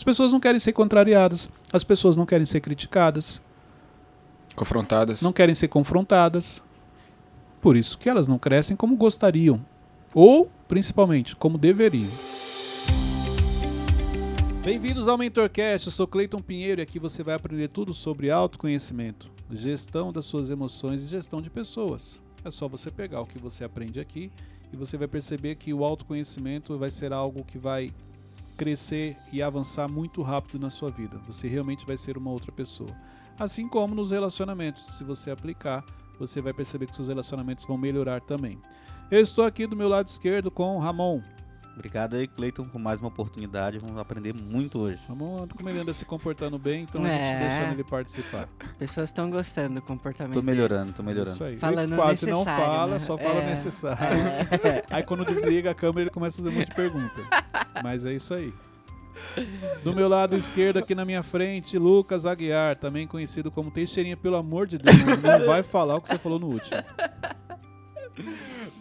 As pessoas não querem ser contrariadas, as pessoas não querem ser criticadas, Confrontadas. não querem ser confrontadas. Por isso que elas não crescem como gostariam, ou, principalmente, como deveriam. Bem-vindos ao MentorCast, eu sou Cleiton Pinheiro e aqui você vai aprender tudo sobre autoconhecimento, gestão das suas emoções e gestão de pessoas. É só você pegar o que você aprende aqui e você vai perceber que o autoconhecimento vai ser algo que vai crescer e avançar muito rápido na sua vida. Você realmente vai ser uma outra pessoa. Assim como nos relacionamentos, se você aplicar, você vai perceber que seus relacionamentos vão melhorar também. Eu estou aqui do meu lado esquerdo com Ramon. Obrigado aí, Cleiton, por mais uma oportunidade. Vamos aprender muito hoje. Ele anda se comportando bem, então a É. gente deixando ele participar. As pessoas estão gostando do comportamento. Tô melhorando, tô Isso melhorando. aí. Falando ele quase não fala, né? só fala É. necessário. É. Aí quando desliga a câmera ele começa a fazer um monte de pergunta. Mas é isso aí. Do meu lado esquerdo, aqui na minha frente, Lucas Aguiar, também conhecido como Teixeirinha, pelo amor de Deus, não vai falar o que você falou no último.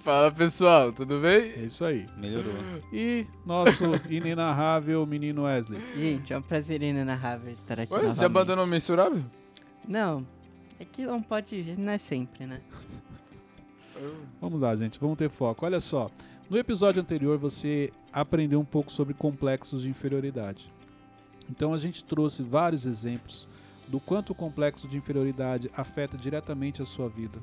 Fala pessoal, tudo bem? É isso aí. Melhorou. E nosso inenarrável menino Wesley. Gente, é um prazer inenarrável estar aqui Ué, novamente. já abandonou o mensurável? Não, é que não pode, não é sempre, né? Vamos lá, gente, vamos ter foco. Olha só, no episódio anterior você aprendeu um pouco sobre complexos de inferioridade. Então a gente trouxe vários exemplos do quanto o complexo de inferioridade afeta diretamente a sua vida,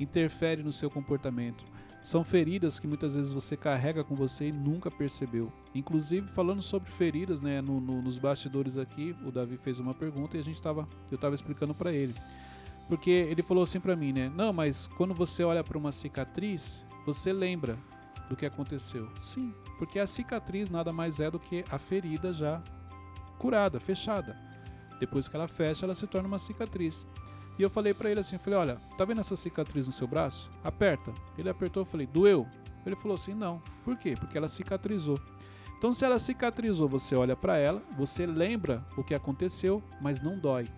interfere no seu comportamento. São feridas que muitas vezes você carrega com você e nunca percebeu. Inclusive, falando sobre feridas, né, no- no- nos bastidores aqui, o Davi fez uma pergunta e a gente tava, eu estava explicando para ele. Porque ele falou assim pra mim, né? Não, mas quando você olha pra uma cicatriz, você lembra do que aconteceu. Sim, porque a cicatriz nada mais é do que a ferida já curada, fechada. Depois que ela fecha, ela se torna uma cicatriz. E eu falei pra ele assim, falei, olha, tá vendo essa cicatriz no seu braço? Aperta. Ele apertou, eu falei, doeu? Ele falou assim, não. Por quê? Porque ela cicatrizou. Então, se ela cicatrizou, você olha pra ela, você lembra o que aconteceu, mas não dói.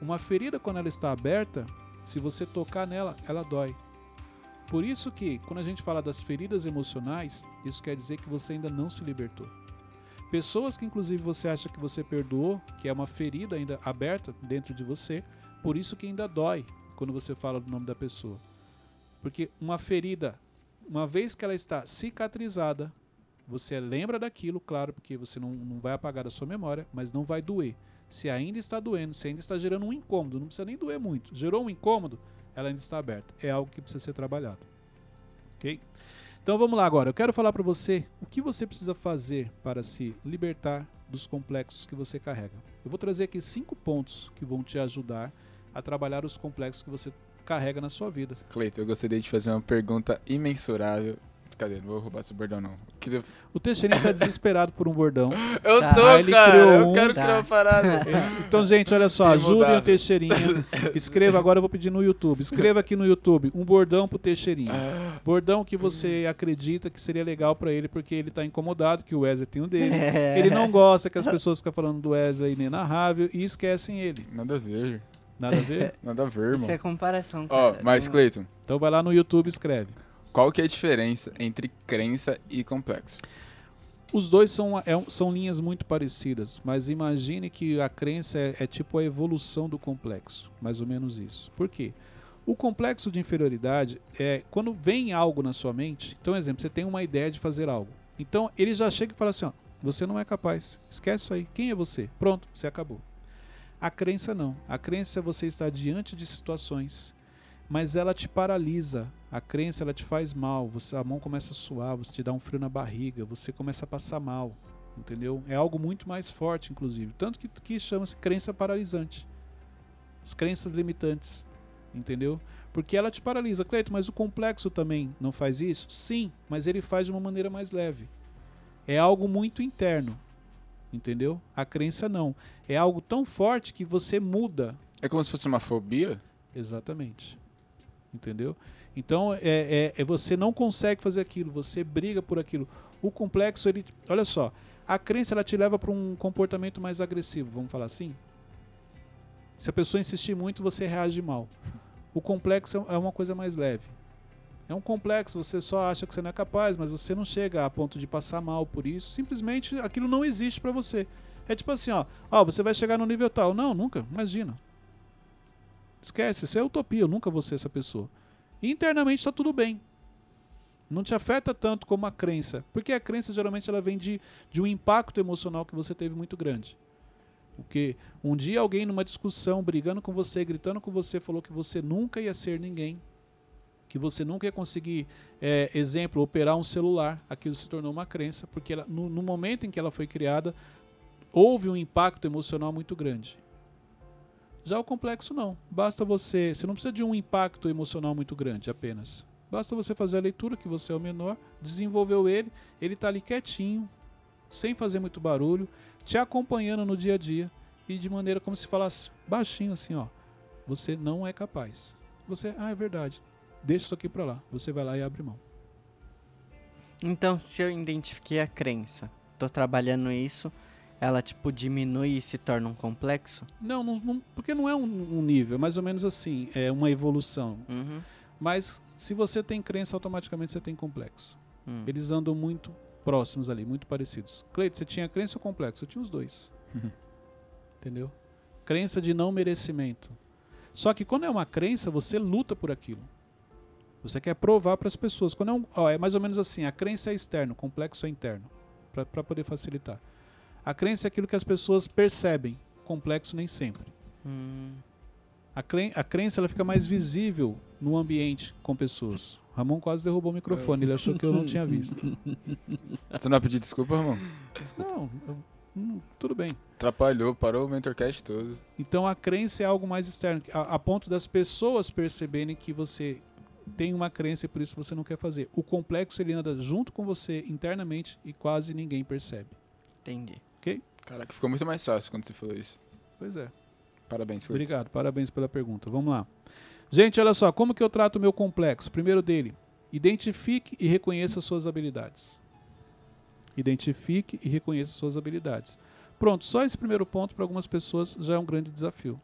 Uma ferida, quando ela está aberta, se você tocar nela, ela dói. Por isso que, quando a gente fala das feridas emocionais, isso quer dizer que você ainda não se libertou. Pessoas que, inclusive, você acha que você perdoou, que é uma ferida ainda aberta dentro de você, por isso que ainda dói quando você fala do nome da pessoa. Porque uma ferida, uma vez que ela está cicatrizada, você lembra daquilo, claro, porque você não, não vai apagar da sua memória, mas não vai doer. Se ainda está doendo, se ainda está gerando um incômodo, não precisa nem doer muito. Gerou um incômodo, ela ainda está aberta. É algo que precisa ser trabalhado. Ok? Então vamos lá agora. Eu quero falar para você o que você precisa fazer para se libertar dos complexos que você carrega. Eu vou trazer aqui cinco pontos que vão te ajudar a trabalhar os complexos que você carrega na sua vida. Cleiton, eu gostaria de fazer uma pergunta imensurável. Cadê? Não vou roubar seu bordão, não. Que eu- O Teixeirinha está desesperado por um bordão. Eu Tá. tô, Ah, ele cara. criou Eu um, quero tá. criar uma parada. Então, gente, olha só, ajudem o Imutável. Teixeirinha. Escreva agora, eu vou pedir no YouTube. Escreva aqui no YouTube um bordão pro Teixeirinha. Bordão que você acredita que seria legal pra ele, porque ele tá incomodado, que o Wesley tem um dele. É. Ele não gosta que as pessoas ficam falando do Wesley inenarrável e esquecem ele. Nada a ver. Nada a ver? Nada a ver, irmão. Isso é comparação, Ó, cara. mas Não- Cleiton, Então vai lá no YouTube e escreve. qual que é a diferença entre crença e complexo? Os dois são, é um- são linhas muito parecidas, mas imagine que a crença é, é tipo a evolução do complexo, mais ou menos isso. Por quê? O complexo de inferioridade é quando vem algo na sua mente. Então, exemplo, você tem uma ideia de fazer algo. Então, ele já chega e fala assim: ó, você não é capaz, esquece isso aí. Quem é você? Pronto, você acabou. A crença não. A crença é você estar diante de situações, mas ela te paralisa. A crença ela te faz mal. Você, a mão começa a suar, você te dá um frio na barriga, você começa a passar mal. Entendeu? É algo muito mais forte, inclusive. Tanto que, que chama-se crença paralisante. As crenças limitantes. Entendeu? Porque ela te paralisa. Cleito, mas o complexo também não faz isso? Sim, mas ele faz de uma maneira mais leve. É algo muito interno. Entendeu? A crença não. É algo tão forte que você muda É como se fosse uma fobia? Exatamente. Entendeu? Então, é, é, é você não consegue fazer aquilo, você briga por aquilo. O complexo, ele. Olha só, a crença ela te leva para um comportamento mais agressivo, vamos falar assim? Se a pessoa insistir muito, você reage mal. O complexo é uma coisa mais leve. É um complexo, você só acha que você não é capaz, mas você não chega a ponto de passar mal por isso. Simplesmente aquilo não existe para você. É tipo assim, ó, ó, você vai chegar no nível tal. Não, nunca, imagina. Esquece, isso é utopia, eu nunca vou ser essa pessoa. Internamente está tudo bem. Não te afeta tanto como a crença. Porque a crença geralmente ela vem de, de um impacto emocional que você teve muito grande. Porque um dia alguém numa discussão, brigando com você, gritando com você, falou que você nunca ia ser ninguém. Que você nunca ia conseguir, é, exemplo, operar um celular. Aquilo se tornou uma crença, porque ela, no, no momento em que ela foi criada, houve um impacto emocional muito grande. Já o complexo não. Basta você. Você não precisa de um impacto emocional muito grande apenas. Basta você fazer a leitura, que você é o menor, desenvolveu ele, ele está ali quietinho, sem fazer muito barulho, te acompanhando no dia a dia e de maneira como se falasse baixinho assim, ó. Você não é capaz. Você, ah, é verdade. Deixa isso aqui para lá. Você vai lá e abre mão. Então, se eu identifiquei a crença, tô trabalhando isso, ela tipo diminui e se torna um complexo? Não, não, não porque não é um, um, nível, é mais ou menos assim, é uma evolução. Uhum. Mas se você tem crença, automaticamente você tem complexo. Hum. Eles andam muito próximos ali, muito parecidos. Cleito, você tinha crença ou complexo? Eu tinha os dois. Uhum. Entendeu? Crença de não merecimento. Só que quando é uma crença, você luta por aquilo. Você quer provar para as pessoas. Quando é, um, ó, é mais ou menos assim: a crença é externo, o complexo é interno. Para poder facilitar. A crença é aquilo que as pessoas percebem, complexo nem sempre. Hum. A, cren a crença ela fica mais visível no ambiente com pessoas. Ramon quase derrubou o microfone, ele achou que eu não tinha visto. Você não vai pedir desculpa, Ramon? Desculpa. Não, eu, hum, tudo bem. Atrapalhou, parou o mentorcast todo. Então a crença é algo mais externo, a, a ponto das pessoas perceberem que você tem uma crença e por isso você não quer fazer. O complexo ele anda junto com você internamente e quase ninguém percebe. Entendi. Ok? Caraca, ficou muito mais fácil quando você falou isso. Pois é. Parabéns, Felipe. Obrigado, parabéns pela pergunta. Vamos lá. Gente, olha só, como que eu trato o meu complexo? Primeiro dele, identifique e reconheça suas habilidades. Identifique e reconheça suas habilidades. Pronto, só esse primeiro ponto para algumas pessoas já é um grande desafio.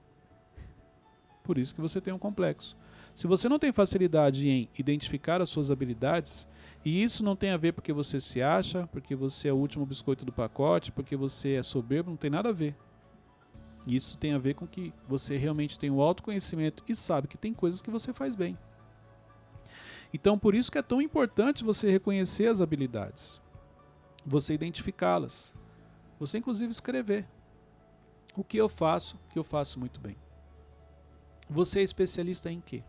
Por isso que você tem um complexo. Se você não tem facilidade em identificar as suas habilidades, e isso não tem a ver porque você se acha, porque você é o último biscoito do pacote, porque você é soberbo, não tem nada a ver. Isso tem a ver com que você realmente tem o autoconhecimento e sabe que tem coisas que você faz bem. Então, por isso que é tão importante você reconhecer as habilidades, você identificá-las, você inclusive escrever o que eu faço, que eu faço muito bem. Você é especialista em quê?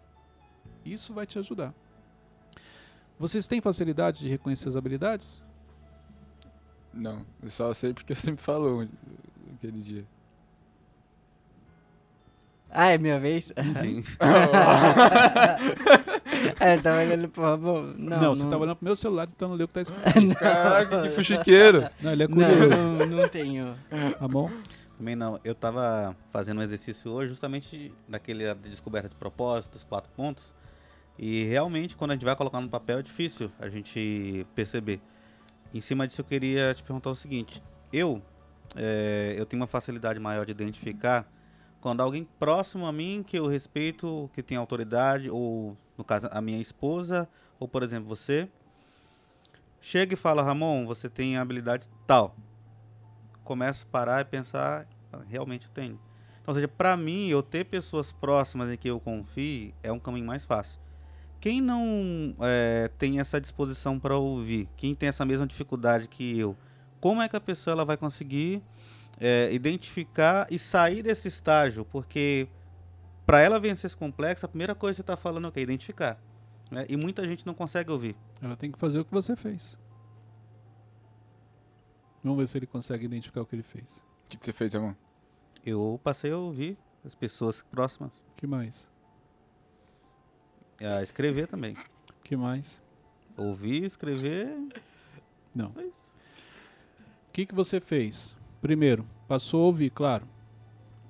Isso vai te ajudar. Vocês têm facilidade de reconhecer as habilidades? Não, eu só sei porque eu sempre falo aquele dia. Ah, é minha vez? Sim. é, tava olhando pro Ramon. Não, não, você não... tava olhando pro meu celular tentando ler o que tá escrito. Caraca, que fuxiqueiro. Não, ele é curioso. Não, não, não tenho. Tá bom? Também não. Eu tava fazendo um exercício hoje justamente daquele de descoberta de propósitos, quatro pontos. E realmente, quando a gente vai colocar no papel, é difícil a gente perceber. Em cima disso, eu queria te perguntar o seguinte: eu, é, eu tenho uma facilidade maior de identificar quando alguém próximo a mim, que eu respeito, que tem autoridade, ou no caso, a minha esposa, ou por exemplo, você, chega e fala: Ramon, você tem habilidade tal. Começo a parar e pensar: realmente eu tenho. Então, ou seja, para mim, eu ter pessoas próximas em que eu confie é um caminho mais fácil. Quem não é, tem essa disposição para ouvir, quem tem essa mesma dificuldade que eu, como é que a pessoa ela vai conseguir é, identificar e sair desse estágio? Porque para ela vencer esse complexo, a primeira coisa que você está falando é o que? Identificar. Né? E muita gente não consegue ouvir. Ela tem que fazer o que você fez. Vamos ver se ele consegue identificar o que ele fez. O que, que você fez, irmão? Eu passei a ouvir as pessoas próximas. que mais? A escrever também. que mais? Ouvir, escrever. Não. É. O que, que você fez? Primeiro, passou a ouvir, claro.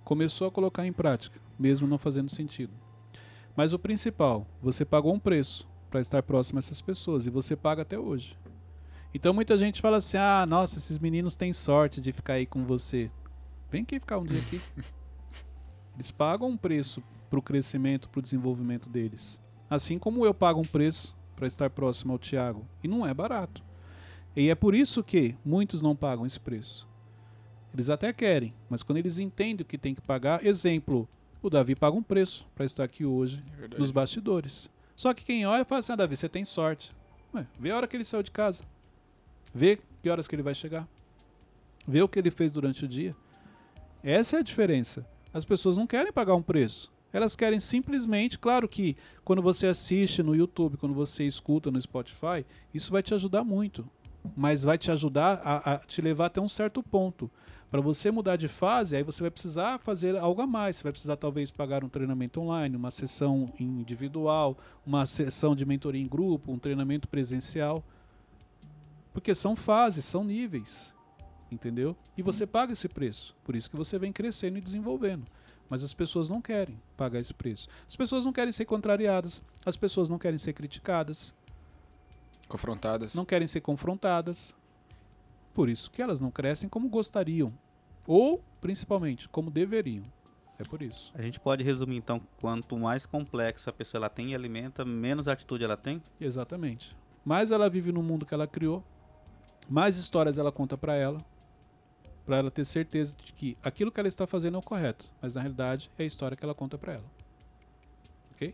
Começou a colocar em prática, mesmo não fazendo sentido. Mas o principal, você pagou um preço para estar próximo a essas pessoas e você paga até hoje. Então muita gente fala assim: ah, nossa, esses meninos têm sorte de ficar aí com você. Vem aqui ficar um dia aqui. Eles pagam um preço para o crescimento, para o desenvolvimento deles. Assim como eu pago um preço para estar próximo ao Tiago. E não é barato. E é por isso que muitos não pagam esse preço. Eles até querem, mas quando eles entendem o que tem que pagar, exemplo, o Davi paga um preço para estar aqui hoje Verdade. nos bastidores. Só que quem olha fala assim: ah, Davi, você tem sorte. Ué, vê a hora que ele saiu de casa. Vê que horas que ele vai chegar. Vê o que ele fez durante o dia. Essa é a diferença. As pessoas não querem pagar um preço. Elas querem simplesmente, claro que quando você assiste no YouTube, quando você escuta no Spotify, isso vai te ajudar muito. Mas vai te ajudar a, a te levar até um certo ponto. Para você mudar de fase, aí você vai precisar fazer algo a mais. Você vai precisar talvez pagar um treinamento online, uma sessão individual, uma sessão de mentoria em grupo, um treinamento presencial. Porque são fases, são níveis. Entendeu? E você paga esse preço. Por isso que você vem crescendo e desenvolvendo. Mas as pessoas não querem pagar esse preço. As pessoas não querem ser contrariadas. As pessoas não querem ser criticadas. Confrontadas. Não querem ser confrontadas. Por isso que elas não crescem como gostariam. Ou, principalmente, como deveriam. É por isso. A gente pode resumir então, quanto mais complexo a pessoa ela tem e alimenta, menos atitude ela tem? Exatamente. Mais ela vive no mundo que ela criou, mais histórias ela conta para ela, para ela ter certeza de que aquilo que ela está fazendo é o correto, mas na realidade é a história que ela conta para ela. OK?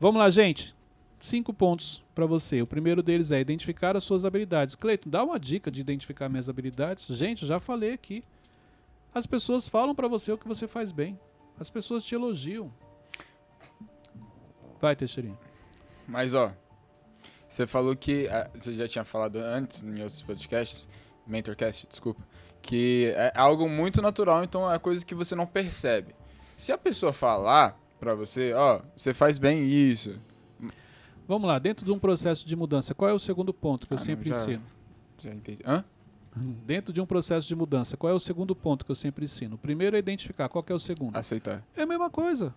Vamos lá, gente. Cinco pontos para você. O primeiro deles é identificar as suas habilidades. Cleiton, dá uma dica de identificar minhas habilidades. Gente, já falei aqui. As pessoas falam para você o que você faz bem. As pessoas te elogiam. Vai, Teixeirinho. Mas, ó, você falou que. ah, Você já tinha falado antes em outros podcasts, Mentorcast, desculpa, que é algo muito natural, então é coisa que você não percebe. Se a pessoa falar pra você, ó, você faz bem isso. Vamos lá, dentro de um processo de mudança, qual é o segundo ponto que eu Ah, não, sempre já- ensino? Já entendi. Hã? Dentro de um processo de mudança, qual é o segundo ponto que eu sempre ensino? O primeiro é identificar, qual que é o segundo? Aceitar. É a mesma coisa.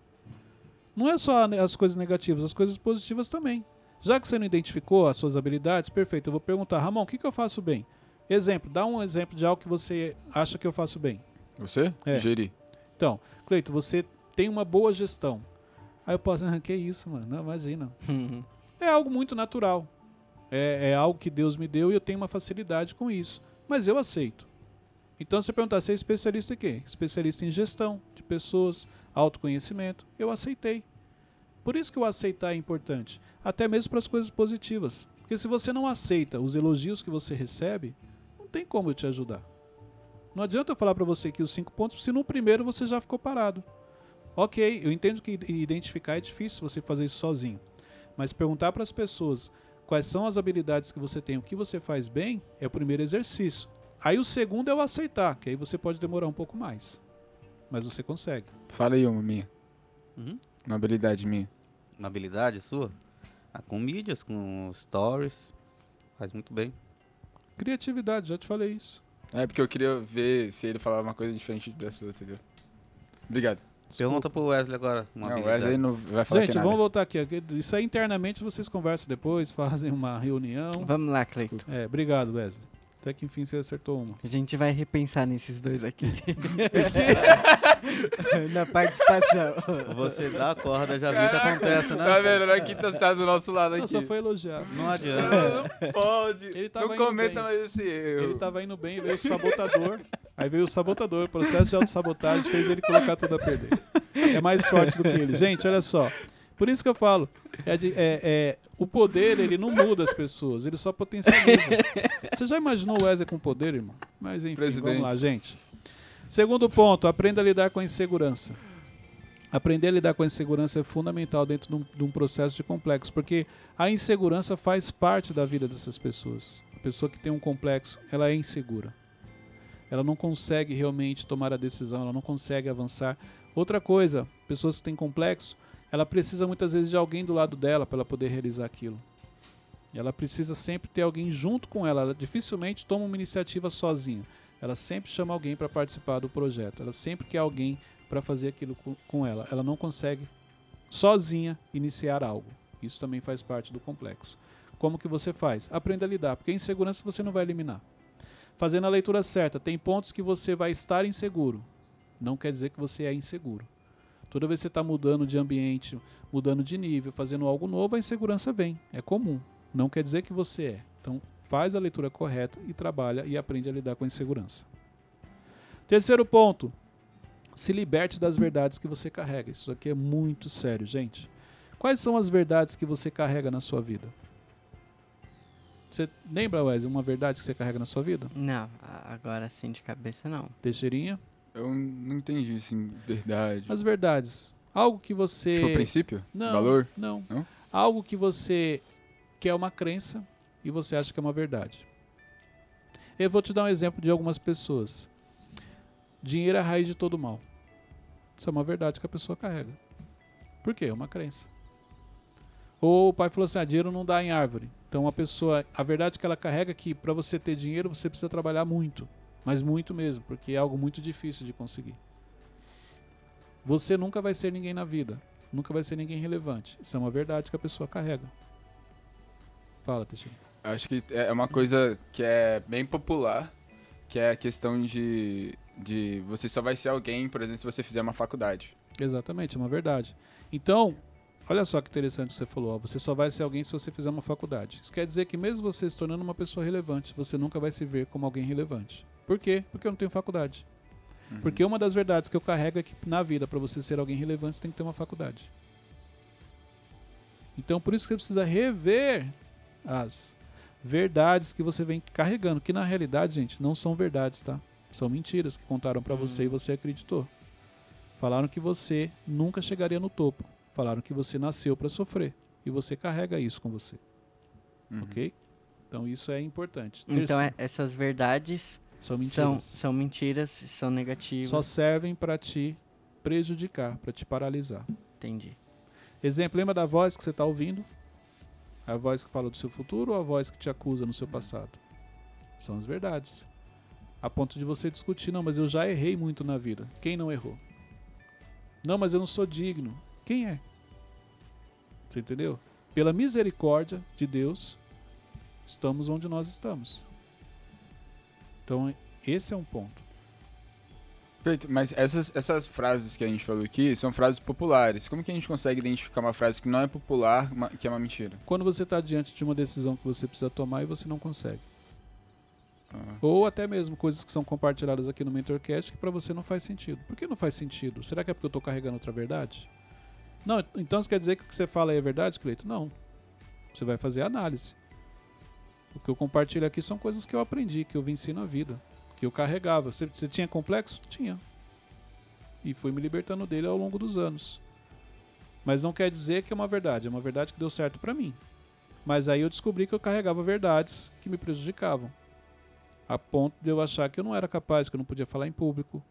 Não é só as coisas negativas, as coisas positivas também. Já que você não identificou as suas habilidades, perfeito, eu vou perguntar, Ramon, o que, que eu faço bem? Exemplo, dá um exemplo de algo que você acha que eu faço bem. Você? É. Gerir. Então, Cleito, você tem uma boa gestão. Aí eu posso, ah, que isso, mano, não, imagina. É algo muito natural. É, é algo que Deus me deu e eu tenho uma facilidade com isso. Mas eu aceito. Então, se você perguntar, você é especialista em quê? Especialista em gestão de pessoas, autoconhecimento. Eu aceitei. Por isso que o aceitar é importante. Até mesmo para as coisas positivas. Porque se você não aceita os elogios que você recebe, tem como eu te ajudar. Não adianta eu falar para você aqui os cinco pontos, se no primeiro você já ficou parado. Ok, eu entendo que identificar é difícil você fazer isso sozinho. Mas perguntar para as pessoas quais são as habilidades que você tem, o que você faz bem, é o primeiro exercício. Aí o segundo é o aceitar, que aí você pode demorar um pouco mais. Mas você consegue. Fala aí uma minha. Uhum. Uma habilidade minha. Uma habilidade sua? Ah, com mídias, com stories. Faz muito bem. Criatividade, já te falei isso. É porque eu queria ver se ele falava uma coisa diferente da sua, entendeu? Obrigado. Pergunta pro Wesley agora. Uma não, o habilidade. Wesley não vai falar Gente, é vamos voltar aqui. Isso aí internamente vocês conversam depois, fazem uma reunião. Vamos lá, Cleiton. É, obrigado, Wesley. Até que enfim você acertou uma. A gente vai repensar nesses dois aqui. Na participação. Você dá a corda, já viu o que acontece, né? Tá vendo? Na quinta você tá do nosso lado Não, aqui. só foi elogiar. Não adianta. Não pode. Ele tava não indo cometa bem. mais esse erro. Ele tava indo bem, veio o sabotador. Aí veio o sabotador, o processo de autossabotagem fez ele colocar tudo a perder. É mais forte do que ele. Gente, olha só. Por isso que eu falo, é é- é, o poder ele não muda as pessoas, ele só potencializa. Você já imaginou o Wesley com poder, irmão? Mas enfim, Presidente. vamos lá, gente. Segundo ponto, aprenda a lidar com a insegurança. Aprender a lidar com a insegurança é fundamental dentro de um, de um processo de complexo, porque a insegurança faz parte da vida dessas pessoas. A pessoa que tem um complexo, ela é insegura. Ela não consegue realmente tomar a decisão, ela não consegue avançar. Outra coisa, pessoas que têm complexo, ela precisa muitas vezes de alguém do lado dela para poder realizar aquilo. E ela precisa sempre ter alguém junto com ela. Ela dificilmente toma uma iniciativa sozinha. Ela sempre chama alguém para participar do projeto. Ela sempre quer alguém para fazer aquilo com, com ela. Ela não consegue sozinha iniciar algo. Isso também faz parte do complexo. Como que você faz? Aprenda a lidar, porque a insegurança você não vai eliminar. Fazendo a leitura certa, tem pontos que você vai estar inseguro. Não quer dizer que você é inseguro. Toda vez que você está mudando de ambiente, mudando de nível, fazendo algo novo, a insegurança vem. É comum. Não quer dizer que você é. Então, faz a leitura correta e trabalha e aprende a lidar com a insegurança. Terceiro ponto. Se liberte das verdades que você carrega. Isso aqui é muito sério, gente. Quais são as verdades que você carrega na sua vida? Você lembra, Wesley, uma verdade que você carrega na sua vida? Não, agora sim de cabeça não. Teixeirinha? Eu não entendi, assim, verdade. As verdades. Algo que você. Tipo, princípio? Não. Valor? Não. Não? Algo que você quer uma crença e você acha que é uma verdade. Eu vou te dar um exemplo de algumas pessoas. Dinheiro é a raiz de todo mal. Isso é uma verdade que a pessoa carrega. Por quê? É uma crença. Ou o pai falou assim: ah, dinheiro não dá em árvore. Então a pessoa, a verdade que ela carrega é que para você ter dinheiro você precisa trabalhar muito, mas muito mesmo, porque é algo muito difícil de conseguir. Você nunca vai ser ninguém na vida, nunca vai ser ninguém relevante. Isso é uma verdade que a pessoa carrega. Fala, Teixeira. Acho que é uma coisa que é bem popular, que é a questão de, de você só vai ser alguém, por exemplo, se você fizer uma faculdade. Exatamente, é uma verdade. Então, Olha só que interessante que você falou. Ó, você só vai ser alguém se você fizer uma faculdade. Isso quer dizer que mesmo você se tornando uma pessoa relevante, você nunca vai se ver como alguém relevante. Por quê? Porque eu não tenho faculdade. Uhum. Porque uma das verdades que eu carrego é que na vida, para você ser alguém relevante, você tem que ter uma faculdade. Então, por isso que você precisa rever as verdades que você vem carregando, que na realidade, gente, não são verdades, tá? São mentiras que contaram para uhum. você e você acreditou. Falaram que você nunca chegaria no topo. Falaram que você nasceu para sofrer e você carrega isso com você. Uhum. Ok? Então isso é importante. Então é, essas verdades são mentiras. São, são mentiras, são negativas. Só servem para te prejudicar, para te paralisar. Entendi. Exemplo, lembra da voz que você está ouvindo? A voz que fala do seu futuro ou a voz que te acusa no seu passado? São as verdades. A ponto de você discutir, não, mas eu já errei muito na vida. Quem não errou? Não, mas eu não sou digno. Quem é? Você entendeu? Pela misericórdia de Deus, estamos onde nós estamos. Então, esse é um ponto. Perfeito, mas essas, essas frases que a gente falou aqui são frases populares. Como que a gente consegue identificar uma frase que não é popular, que é uma mentira? Quando você está diante de uma decisão que você precisa tomar e você não consegue. Ah. Ou até mesmo coisas que são compartilhadas aqui no Mentorcast que para você não faz sentido. Por que não faz sentido? Será que é porque eu estou carregando outra verdade? Não, então isso quer dizer que o que você fala é verdade, Cleito? Não. Você vai fazer análise. O que eu compartilho aqui são coisas que eu aprendi, que eu venci na vida, que eu carregava. Você, você tinha complexo? Tinha. E fui me libertando dele ao longo dos anos. Mas não quer dizer que é uma verdade, é uma verdade que deu certo para mim. Mas aí eu descobri que eu carregava verdades que me prejudicavam. A ponto de eu achar que eu não era capaz, que eu não podia falar em público,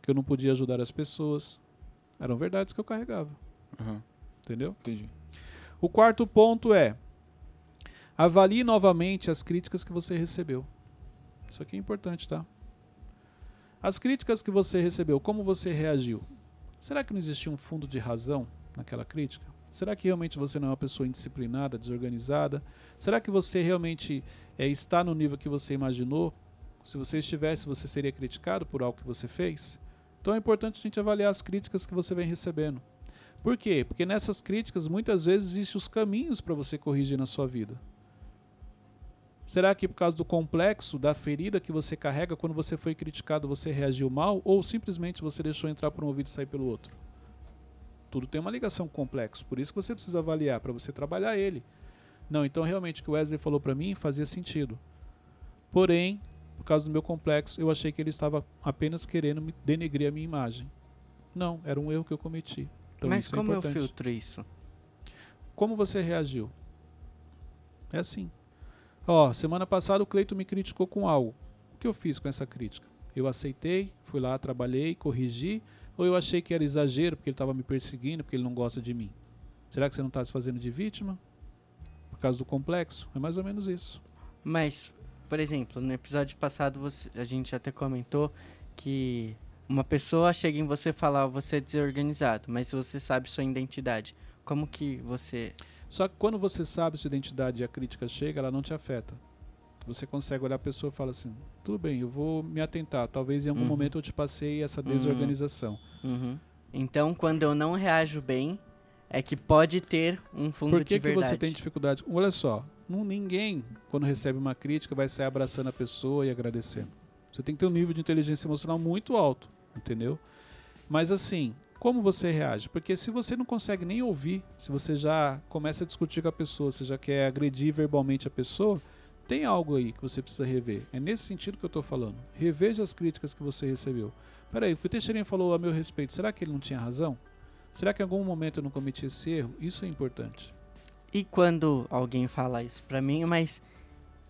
que eu não podia ajudar as pessoas. Eram verdades que eu carregava. Uhum. Entendeu? Entendi. O quarto ponto é: avalie novamente as críticas que você recebeu. Isso aqui é importante, tá? As críticas que você recebeu, como você reagiu? Será que não existia um fundo de razão naquela crítica? Será que realmente você não é uma pessoa indisciplinada, desorganizada? Será que você realmente é, está no nível que você imaginou? Se você estivesse, você seria criticado por algo que você fez? Então é importante a gente avaliar as críticas que você vem recebendo. Por quê? Porque nessas críticas muitas vezes existem os caminhos para você corrigir na sua vida. Será que por causa do complexo, da ferida que você carrega quando você foi criticado, você reagiu mal ou simplesmente você deixou entrar por um ouvido e sair pelo outro? Tudo tem uma ligação com complexo, por isso que você precisa avaliar para você trabalhar ele. Não, então realmente o que o Wesley falou para mim fazia sentido. Porém, por causa do meu complexo, eu achei que ele estava apenas querendo me denegrir a minha imagem. Não, era um erro que eu cometi. Então, Mas é como é eu filtro isso? Como você reagiu? É assim. Ó, semana passada o Cleito me criticou com algo. O que eu fiz com essa crítica? Eu aceitei, fui lá, trabalhei, corrigi, ou eu achei que era exagero porque ele estava me perseguindo, porque ele não gosta de mim? Será que você não está se fazendo de vítima? Por causa do complexo? É mais ou menos isso. Mas por exemplo, no episódio passado você, a gente até comentou que uma pessoa chega em você e fala, você é desorganizado, mas você sabe sua identidade, como que você... Só que quando você sabe sua identidade e a crítica chega, ela não te afeta. Você consegue olhar a pessoa e fala assim, tudo bem, eu vou me atentar, talvez em algum uhum. momento eu te passei essa uhum. desorganização. Uhum. Então, quando eu não reajo bem, é que pode ter um fundo Por que de verdade. Por que você tem dificuldade? Olha só, não, ninguém, quando recebe uma crítica, vai sair abraçando a pessoa e agradecendo. Você tem que ter um nível de inteligência emocional muito alto, entendeu? Mas assim, como você reage? Porque se você não consegue nem ouvir, se você já começa a discutir com a pessoa, você já quer agredir verbalmente a pessoa, tem algo aí que você precisa rever. É nesse sentido que eu estou falando. Reveja as críticas que você recebeu. Peraí, o que o Teixeirinha falou a meu respeito, será que ele não tinha razão? Será que em algum momento eu não cometi esse erro? Isso é importante. E quando alguém fala isso pra mim, mas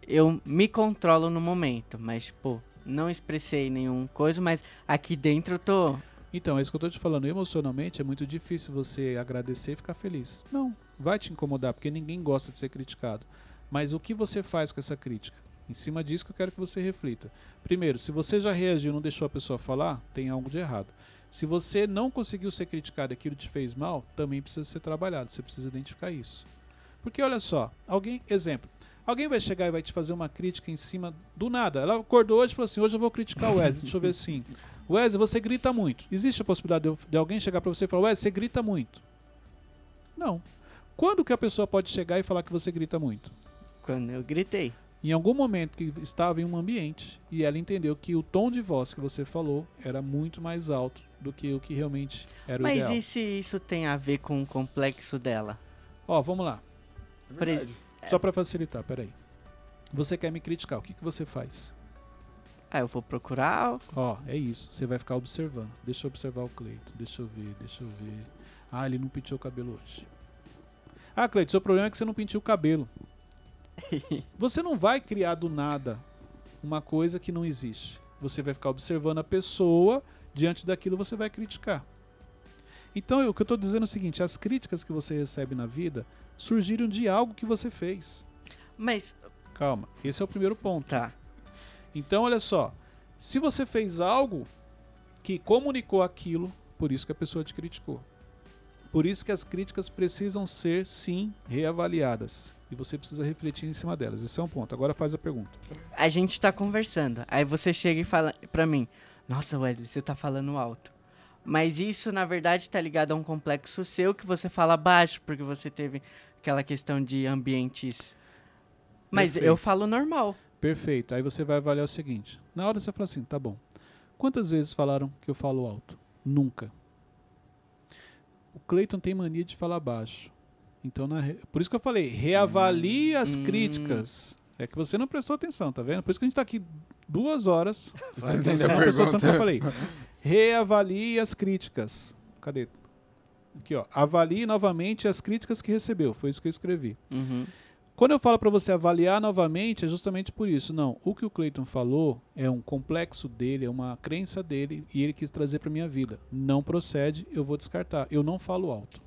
eu me controlo no momento, mas, tipo, não expressei nenhum coisa, mas aqui dentro eu tô. Então, é isso que eu tô te falando. Emocionalmente é muito difícil você agradecer e ficar feliz. Não, vai te incomodar, porque ninguém gosta de ser criticado. Mas o que você faz com essa crítica? Em cima disso que eu quero que você reflita. Primeiro, se você já reagiu e não deixou a pessoa falar, tem algo de errado. Se você não conseguiu ser criticado e aquilo te fez mal, também precisa ser trabalhado. Você precisa identificar isso. Porque olha só, alguém, exemplo, alguém vai chegar e vai te fazer uma crítica em cima do nada. Ela acordou hoje e falou assim: hoje eu vou criticar o Wesley. Deixa eu ver assim. Wesley, você grita muito. Existe a possibilidade de, de alguém chegar para você e falar: Wesley, você grita muito? Não. Quando que a pessoa pode chegar e falar que você grita muito? Quando eu gritei. Em algum momento que estava em um ambiente e ela entendeu que o tom de voz que você falou era muito mais alto do que o que realmente era Mas o ideal. e se isso tem a ver com o complexo dela? Ó, vamos lá. É Pre-. Só para facilitar, peraí. Você quer me criticar, o que, que você faz? Ah, eu vou procurar. Ó, é isso. Você vai ficar observando. Deixa eu observar o Cleito. Deixa eu ver, deixa eu ver. Ah, ele não penteou o cabelo hoje. Ah, Cleito, seu problema é que você não penteou o cabelo. Você não vai criar do nada uma coisa que não existe. Você vai ficar observando a pessoa, diante daquilo você vai criticar. Então, o que eu estou dizendo é o seguinte: as críticas que você recebe na vida surgiram de algo que você fez. Mas, Calma, esse é o primeiro ponto. tá. Então, olha só. Se você fez algo que comunicou aquilo, por isso que a pessoa te criticou. Por isso que as críticas precisam ser, sim, reavaliadas. E você precisa refletir em cima delas. Esse é um ponto. Agora faz a pergunta. A gente tá conversando. Aí você chega e fala pra mim: Nossa, Wesley, você tá falando alto. Mas isso, na verdade, tá ligado a um complexo seu que você fala baixo, porque você teve aquela questão de ambientes. Mas Perfeito. eu falo normal. Perfeito. Aí você vai avaliar o seguinte. Na hora você fala assim, tá bom. Quantas vezes falaram que eu falo alto? Nunca. O Cleiton tem mania de falar baixo. Então, re- por isso que eu falei, reavalie as Hum. críticas. É que você não prestou atenção, tá vendo? Por isso que a gente tá aqui duas horas. Tá Você não prestou atenção que eu falei. Reavalie as críticas. Cadê? Aqui, ó. Avalie novamente as críticas que recebeu. Foi isso que eu escrevi. Uhum. Quando eu falo para você avaliar novamente, é justamente por isso. Não, o que o Clayton falou é um complexo dele, é uma crença dele e ele quis trazer para minha vida. Não procede, eu vou descartar. Eu não falo alto.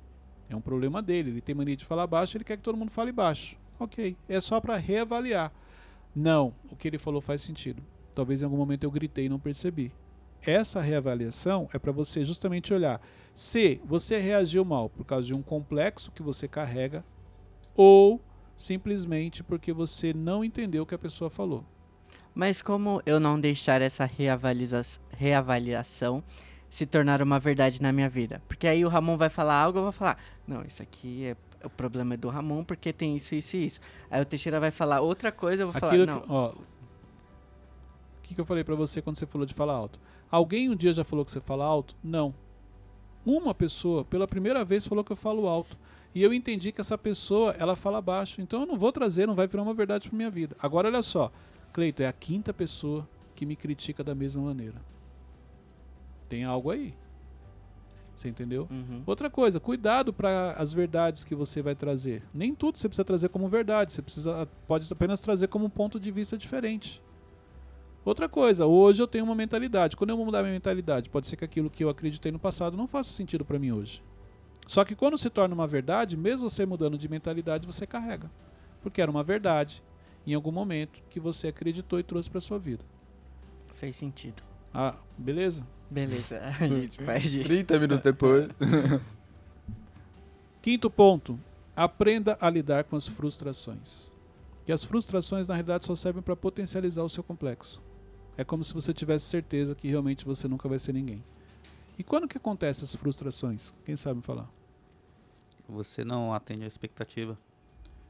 É um problema dele. Ele tem mania de falar baixo, ele quer que todo mundo fale baixo. Ok, é só para reavaliar. Não, o que ele falou faz sentido. Talvez em algum momento eu gritei e não percebi. Essa reavaliação é para você justamente olhar se você reagiu mal por causa de um complexo que você carrega ou simplesmente porque você não entendeu o que a pessoa falou. Mas como eu não deixar essa reavaliza- reavaliação se tornar uma verdade na minha vida? Porque aí o Ramon vai falar algo, eu vou falar, não, isso aqui é o problema é do Ramon porque tem isso, isso e isso. Aí o Teixeira vai falar outra coisa, eu vou Aquilo falar, que, não. ó, o que, que eu falei pra você quando você falou de falar alto? Alguém um dia já falou que você fala alto? Não. Uma pessoa, pela primeira vez, falou que eu falo alto. E eu entendi que essa pessoa, ela fala baixo. Então eu não vou trazer, não vai virar uma verdade pra minha vida. Agora olha só, Cleito, é a quinta pessoa que me critica da mesma maneira. Tem algo aí. Você entendeu? Uhum. Outra coisa, cuidado para as verdades que você vai trazer. Nem tudo você precisa trazer como verdade, você precisa pode apenas trazer como um ponto de vista diferente. Outra coisa, hoje eu tenho uma mentalidade. Quando eu mudar minha mentalidade, pode ser que aquilo que eu acreditei no passado não faça sentido para mim hoje. Só que quando se torna uma verdade, mesmo você mudando de mentalidade, você carrega. Porque era uma verdade em algum momento que você acreditou e trouxe para sua vida. Fez sentido. Ah, beleza? Beleza, a gente perde. 30 minutos depois. Quinto ponto, aprenda a lidar com as frustrações. Que as frustrações na realidade só servem para potencializar o seu complexo. É como se você tivesse certeza que realmente você nunca vai ser ninguém. E quando que acontecem essas frustrações? Quem sabe me falar? Você não atende a expectativa.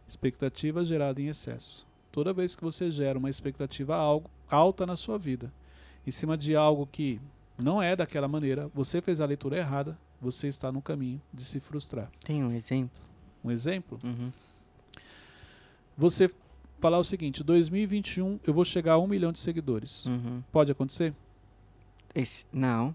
Expectativa gerada em excesso. Toda vez que você gera uma expectativa algo alta na sua vida em cima de algo que não é daquela maneira, você fez a leitura errada, você está no caminho de se frustrar. Tem um exemplo? Um exemplo? Uhum. Você falar o seguinte: 2021 eu vou chegar a um milhão de seguidores. Uhum. Pode acontecer? Esse, não.